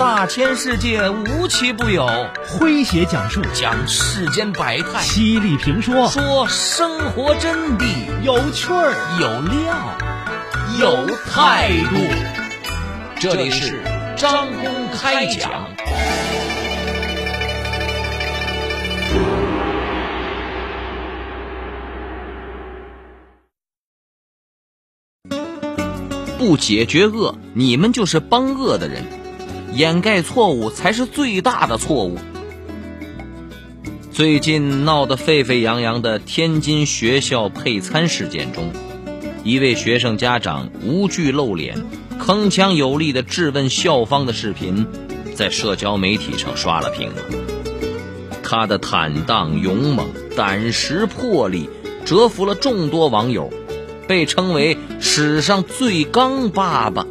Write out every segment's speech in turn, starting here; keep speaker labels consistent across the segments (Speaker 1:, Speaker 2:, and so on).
Speaker 1: 大千世界无奇不有，
Speaker 2: 诙谐讲述。
Speaker 1: 讲世间百态，
Speaker 2: 犀利评说。
Speaker 1: 说生活真谛，
Speaker 2: 有趣儿。
Speaker 1: 有料，有态度。这里是张公开讲。不解决恶，你们就是帮恶的人；掩盖错误才是最大的错误。最近闹得沸沸扬扬的天津学校配餐事件中，一位学生家长无惧露脸、铿锵有力的质问校方的视频，在社交媒体上刷了屏。他的坦荡勇猛、胆识魄力，折服了众多网友。被称为史上最刚爸爸。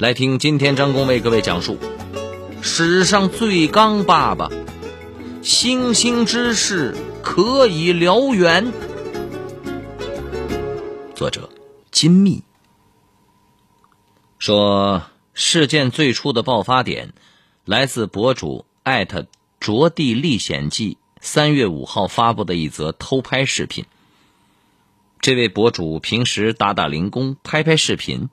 Speaker 1: 来听今天张工为各位讲述史上最刚爸爸，星星之势可以燎原。作者金密说，事件最初的爆发点来自博主艾特着地历险记三月五号发布的一则偷拍视频。这位博主平时打打零工、拍拍视频。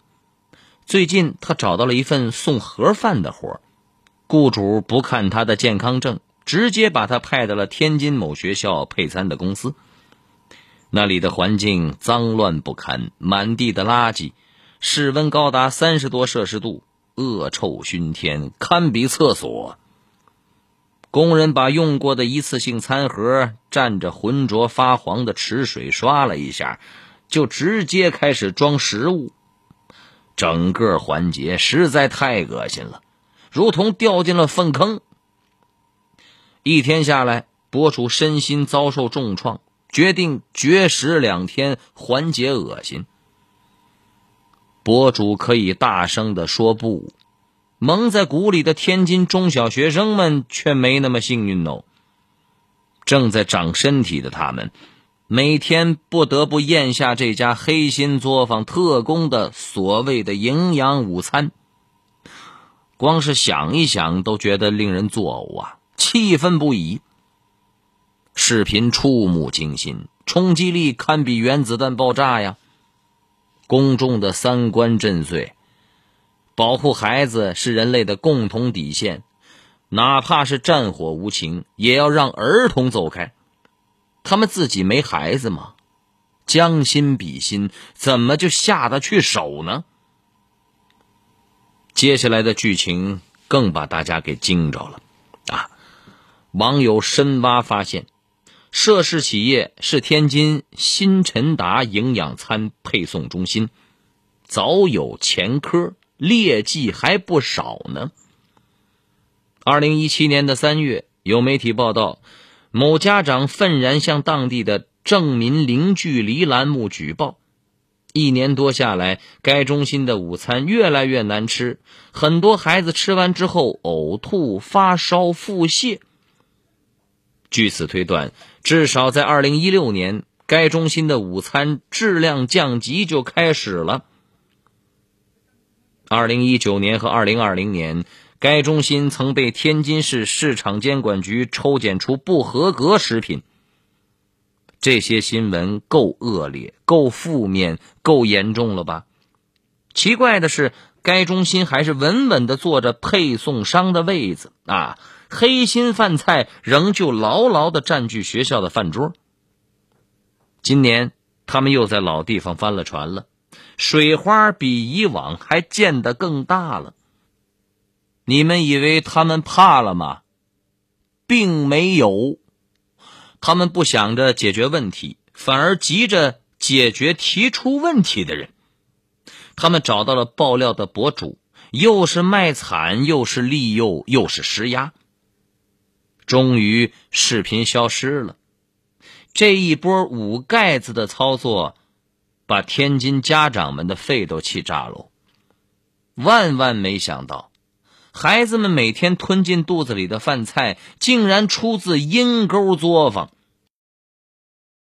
Speaker 1: 最近他找到了一份送盒饭的活雇主不看他的健康证，直接把他派到了天津某学校配餐的公司。那里的环境脏乱不堪，满地的垃圾，室温高达三十多摄氏度，恶臭熏天，堪比厕所。工人把用过的一次性餐盒蘸着浑浊发黄的池水刷了一下，就直接开始装食物。整个环节实在太恶心了，如同掉进了粪坑。一天下来，博主身心遭受重创，决定绝食两天缓解恶心。博主可以大声的说不。蒙在鼓里的天津中小学生们却没那么幸运哦。正在长身体的他们，每天不得不咽下这家黑心作坊特供的所谓的营养午餐。光是想一想都觉得令人作呕啊，气愤不已。视频触目惊心，冲击力堪比原子弹爆炸呀！公众的三观震碎。保护孩子是人类的共同底线，哪怕是战火无情，也要让儿童走开。他们自己没孩子吗？将心比心，怎么就下得去手呢？接下来的剧情更把大家给惊着了啊！网友深挖发现，涉事企业是天津新晨达营养餐配送中心，早有前科。劣迹还不少呢。二零一七年的三月，有媒体报道，某家长愤然向当地的“证民零距离”栏目举报。一年多下来，该中心的午餐越来越难吃，很多孩子吃完之后呕吐、发烧、腹泻。据此推断，至少在二零一六年，该中心的午餐质量降级就开始了。二零一九年和二零二零年，该中心曾被天津市市场监管局抽检出不合格食品。这些新闻够恶劣、够负面、够严重了吧？奇怪的是，该中心还是稳稳的坐着配送商的位子啊，黑心饭菜仍旧牢牢的占据学校的饭桌。今年，他们又在老地方翻了船了。水花比以往还溅得更大了。你们以为他们怕了吗？并没有，他们不想着解决问题，反而急着解决提出问题的人。他们找到了爆料的博主，又是卖惨，又是利诱，又是施压。终于，视频消失了。这一波捂盖子的操作。把天津家长们的肺都气炸了！万万没想到，孩子们每天吞进肚子里的饭菜，竟然出自阴沟作坊。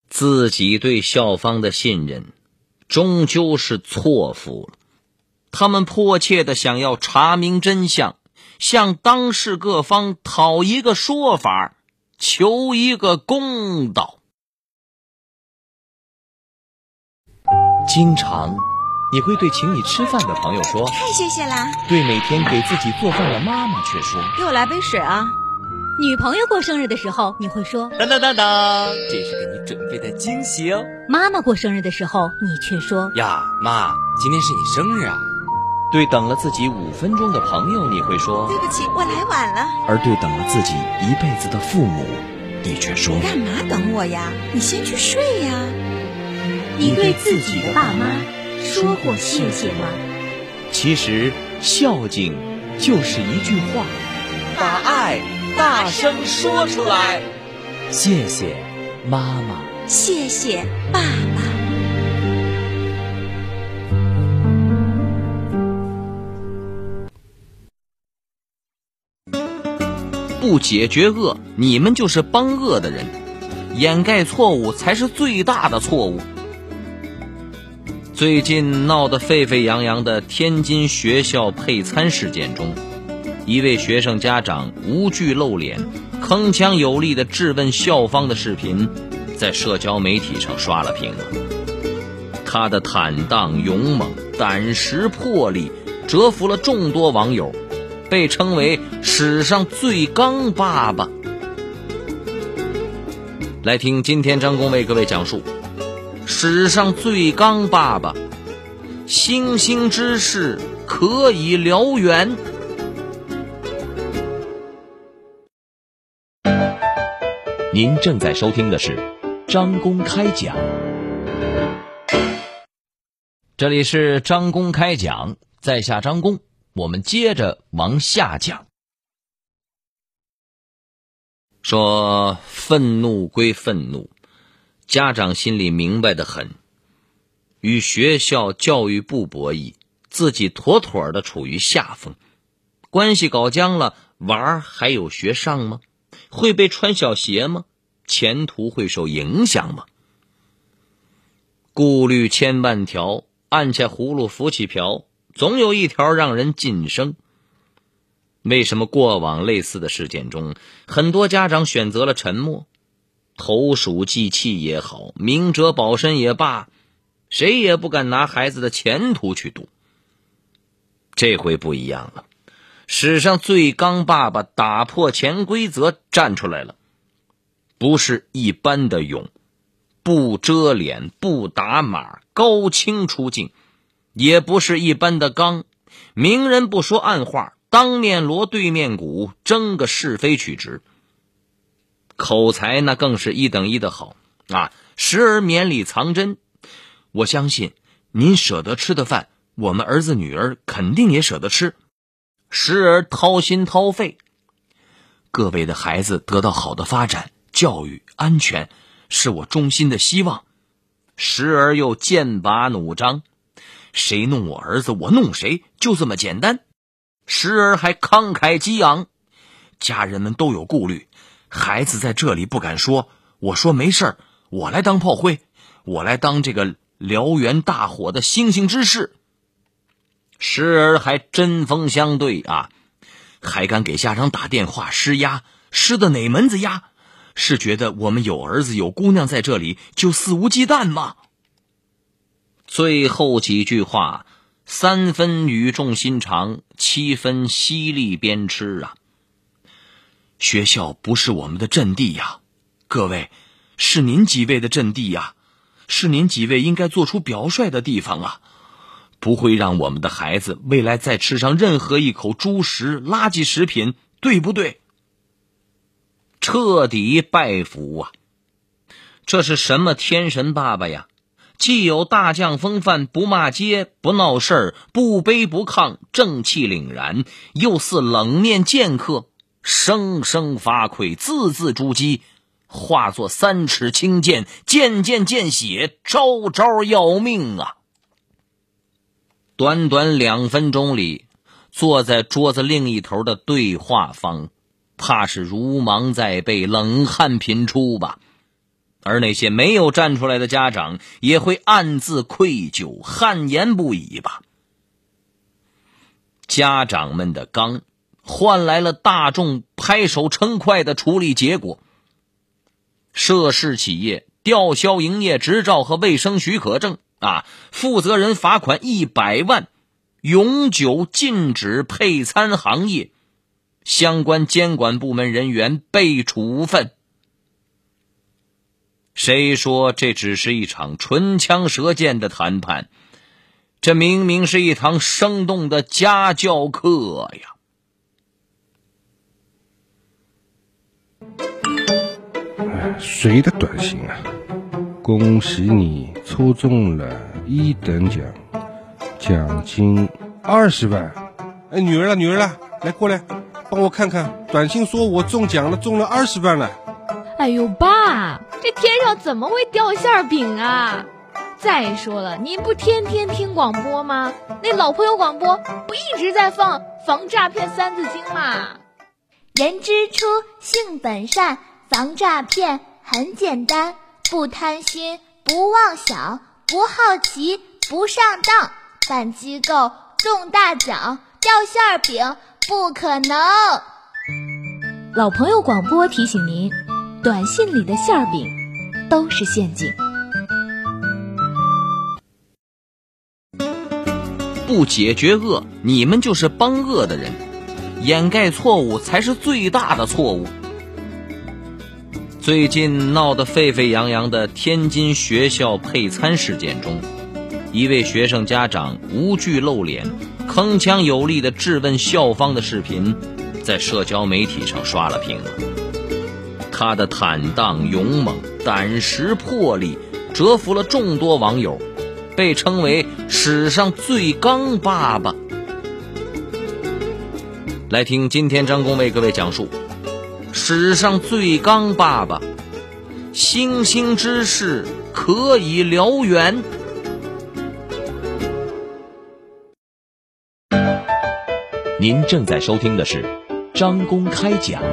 Speaker 1: 自己对校方的信任，终究是错付了。他们迫切的想要查明真相，向当事各方讨一个说法，求一个公道。
Speaker 3: 经常，你会对请你吃饭的朋友说：“
Speaker 4: 太谢谢啦。”
Speaker 3: 对每天给自己做饭的妈妈却说：“
Speaker 4: 给我来杯水啊。”
Speaker 5: 女朋友过生日的时候，你会说：“
Speaker 3: 当当当当，这是给你准备的惊喜哦。”
Speaker 5: 妈妈过生日的时候，你却说：“
Speaker 6: 呀，妈，今天是你生日啊。”
Speaker 3: 对等了自己五分钟的朋友，你会说：“
Speaker 4: 对不起，我来晚了。”
Speaker 3: 而对等了自己一辈子的父母，你却说：“你
Speaker 4: 干嘛等我呀？你先去睡呀。”
Speaker 5: 你对自己的爸妈说过谢谢吗？
Speaker 3: 其实，孝敬就是一句话，
Speaker 6: 把爱大声说出来。
Speaker 3: 谢谢妈妈，
Speaker 4: 谢谢爸爸。
Speaker 1: 不解决恶，你们就是帮恶的人；掩盖错误，才是最大的错误。最近闹得沸沸扬扬的天津学校配餐事件中，一位学生家长无惧露脸、铿锵有力的质问校方的视频，在社交媒体上刷了屏。他的坦荡、勇猛、胆识、魄力，折服了众多网友，被称为史上最刚爸爸。来听今天张工为各位讲述。史上最刚爸爸，星星之事可以燎原。
Speaker 3: 您正在收听的是张公开讲，
Speaker 1: 这里是张公开讲，在下张公，我们接着往下讲。说愤怒归愤怒。家长心里明白的很，与学校教育部博弈，自己妥妥的处于下风，关系搞僵了，娃儿还有学上吗？会被穿小鞋吗？前途会受影响吗？顾虑千万条，按下葫芦浮起瓢，总有一条让人晋升。为什么过往类似的事件中，很多家长选择了沉默？投鼠忌器也好，明哲保身也罢，谁也不敢拿孩子的前途去赌。这回不一样了，史上最刚爸爸打破潜规则站出来了，不是一般的勇，不遮脸不打码，高清出镜；也不是一般的刚，明人不说暗话，当面锣对面鼓，争个是非曲直。口才那更是一等一的好啊！时而绵里藏针，我相信您舍得吃的饭，我们儿子女儿肯定也舍得吃。时而掏心掏肺，各位的孩子得到好的发展、教育、安全，是我衷心的希望。时而又剑拔弩张，谁弄我儿子，我弄谁，就这么简单。时而还慷慨激昂，家人们都有顾虑。孩子在这里不敢说，我说没事儿，我来当炮灰，我来当这个燎原大火的星星之士。时而还针锋相对啊，还敢给家长打电话施压，施的哪门子压？是觉得我们有儿子有姑娘在这里就肆无忌惮吗？最后几句话，三分语重心长，七分犀利鞭笞啊。学校不是我们的阵地呀，各位，是您几位的阵地呀，是您几位应该做出表率的地方啊，不会让我们的孩子未来再吃上任何一口猪食、垃圾食品，对不对？彻底拜服啊！这是什么天神爸爸呀？既有大将风范，不骂街，不闹事儿，不卑不亢，正气凛然，又似冷面剑客。声声发聩，字字珠玑，化作三尺青剑，剑剑见血，招招要命啊！短短两分钟里，坐在桌子另一头的对话方，怕是如芒在背，冷汗频出吧？而那些没有站出来的家长，也会暗自愧疚，汗颜不已吧？家长们的刚，换来了大众拍手称快的处理结果。涉事企业吊销营业执照和卫生许可证，啊，负责人罚款一百万，永久禁止配餐行业，相关监管部门人员被处分。谁说这只是一场唇枪舌剑的谈判？这明明是一堂生动的家教课呀！
Speaker 7: 谁的短信啊？恭喜你抽中了一等奖，奖金二十万！哎，女儿了，女儿了，来过来，帮我看看，短信说我中奖了，中了二十万了。
Speaker 5: 哎呦，爸，这天上怎么会掉馅饼啊？再说了，您不天天听广播吗？那老朋友广播不一直在放防诈骗三字经吗？
Speaker 8: 人之初，性本善，防诈骗很简单，不贪心，不妄想，不好奇，不上当，办机构中大奖，掉馅饼不可能。
Speaker 5: 老朋友广播提醒您，短信里的馅饼都是陷阱。
Speaker 1: 不解决恶，你们就是帮恶的人；掩盖错误才是最大的错误。最近闹得沸沸扬扬的天津学校配餐事件中，一位学生家长无惧露脸、铿锵有力的质问校方的视频，在社交媒体上刷了屏。他的坦荡勇猛、胆识魄力，折服了众多网友。被称为史上最刚爸爸。来听今天张工为各位讲述史上最刚爸爸，星星之事可以燎原。
Speaker 3: 您正在收听的是张公开讲，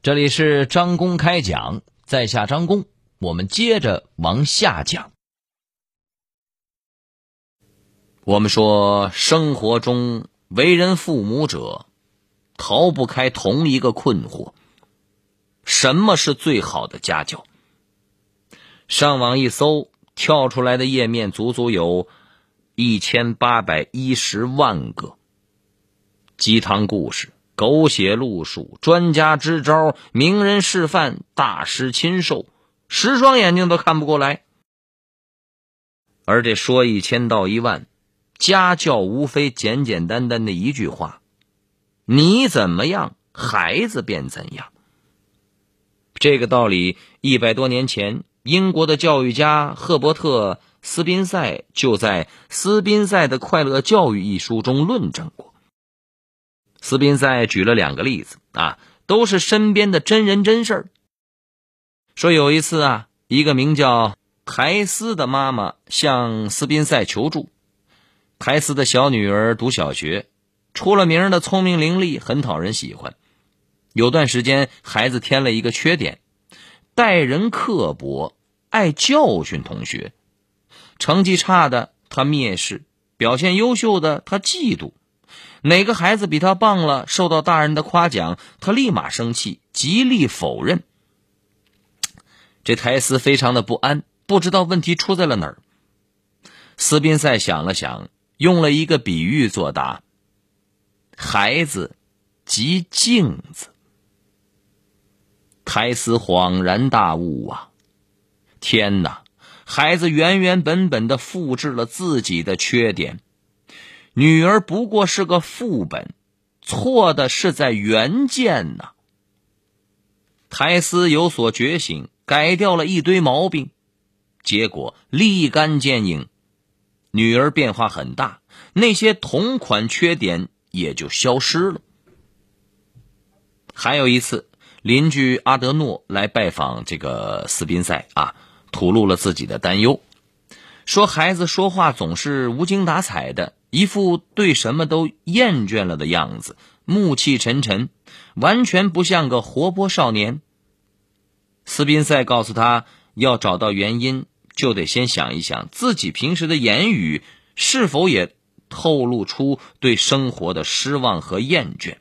Speaker 1: 这里是张公开讲，在下张公。我们接着往下讲。我们说，生活中为人父母者，逃不开同一个困惑：什么是最好的家教？上网一搜，跳出来的页面足足有一千八百一十万个鸡汤故事、狗血路数、专家支招、名人示范、大师亲授。十双眼睛都看不过来，而这说一千道一万，家教无非简简单单的一句话：你怎么样，孩子便怎样。这个道理，一百多年前，英国的教育家赫伯特·斯宾塞就在《斯宾塞的快乐教育》一书中论证过。斯宾塞举了两个例子啊，都是身边的真人真事儿。说有一次啊，一个名叫台斯的妈妈向斯宾塞求助。台斯的小女儿读小学，出了名的聪明伶俐，很讨人喜欢。有段时间，孩子添了一个缺点：待人刻薄，爱教训同学。成绩差的他蔑视，表现优秀的他嫉妒。哪个孩子比他棒了，受到大人的夸奖，他立马生气，极力否认。这台斯非常的不安，不知道问题出在了哪儿。斯宾塞想了想，用了一个比喻作答：“孩子即镜子。”台斯恍然大悟啊！天哪，孩子原原本本的复制了自己的缺点，女儿不过是个副本，错的是在原件呐。台斯有所觉醒。改掉了一堆毛病，结果立竿见影，女儿变化很大，那些同款缺点也就消失了。还有一次，邻居阿德诺来拜访这个斯宾塞啊，吐露了自己的担忧，说孩子说话总是无精打采的，一副对什么都厌倦了的样子，暮气沉沉，完全不像个活泼少年。斯宾塞告诉他，要找到原因，就得先想一想自己平时的言语是否也透露出对生活的失望和厌倦。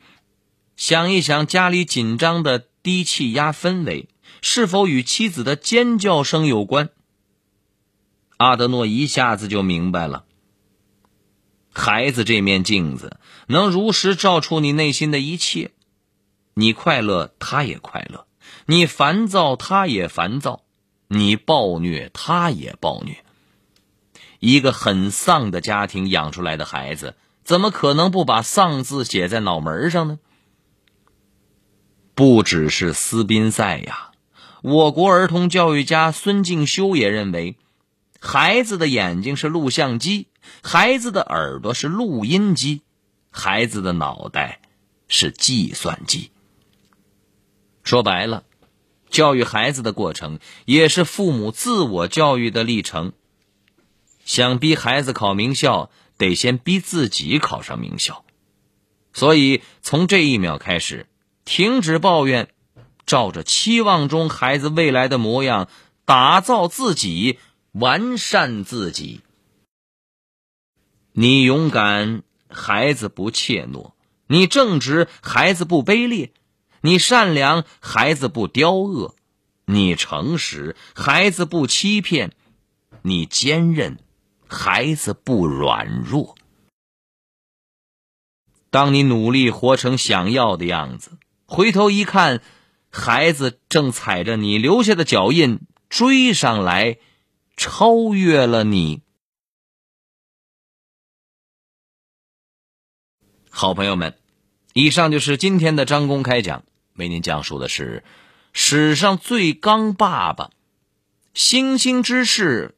Speaker 1: 想一想家里紧张的低气压氛围，是否与妻子的尖叫声有关？阿德诺一下子就明白了。孩子这面镜子能如实照出你内心的一切，你快乐，他也快乐；你烦躁，他也烦躁；你暴虐，他也暴虐。一个很丧的家庭养出来的孩子，怎么可能不把“丧”字写在脑门上呢？不只是斯宾塞呀，我国儿童教育家孙敬修也认为，孩子的眼睛是录像机，孩子的耳朵是录音机，孩子的脑袋是计算机。说白了，教育孩子的过程也是父母自我教育的历程。想逼孩子考名校，得先逼自己考上名校。所以，从这一秒开始。停止抱怨，照着期望中孩子未来的模样打造自己，完善自己。你勇敢，孩子不怯懦；你正直，孩子不卑劣；你善良，孩子不刁恶；你诚实，孩子不欺骗；你坚韧，孩子不软弱。当你努力活成想要的样子。回头一看，孩子正踩着你留下的脚印追上来，超越了你。好朋友们，以上就是今天的张公开讲，为您讲述的是史上最刚爸爸，星星之事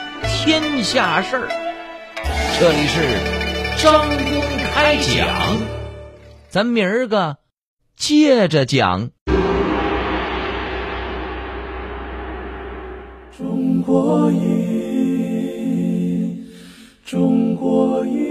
Speaker 3: 天下事儿。这里是张公开讲，咱明儿个。接着讲。
Speaker 9: 中国音，中国音，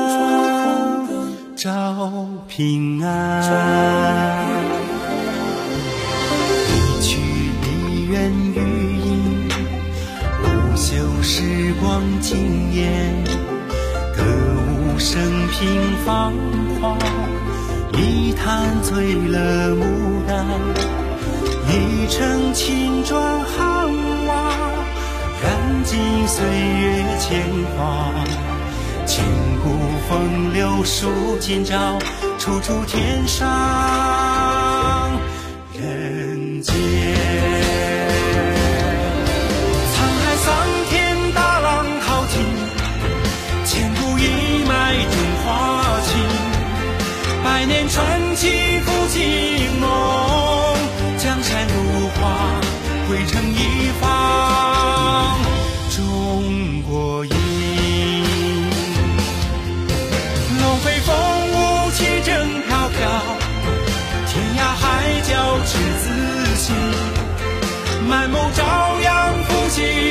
Speaker 9: 照平安。一曲梨园雨。时光惊艳，歌舞升平芳华，一坛醉了牡丹，一城青砖汉瓦，燃尽岁月铅华。千古风流数今朝，处处天上人间。沧海桑田，大浪淘尽，千古一脉中华情，百年传奇赴今梦，江山如画，汇成一方。目朝阳复兴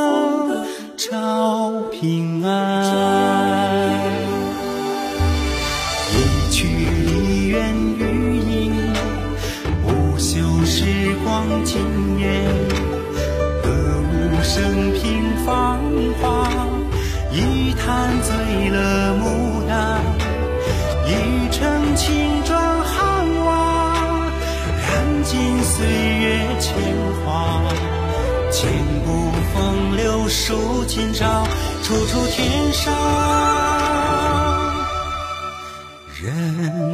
Speaker 9: 照平安。一曲梨园余音，不朽时光惊艳。歌舞升平芳华，一坛醉了牡丹，一城青砖汉瓦，染尽岁月铅华。千古风流数今朝，处处天上人。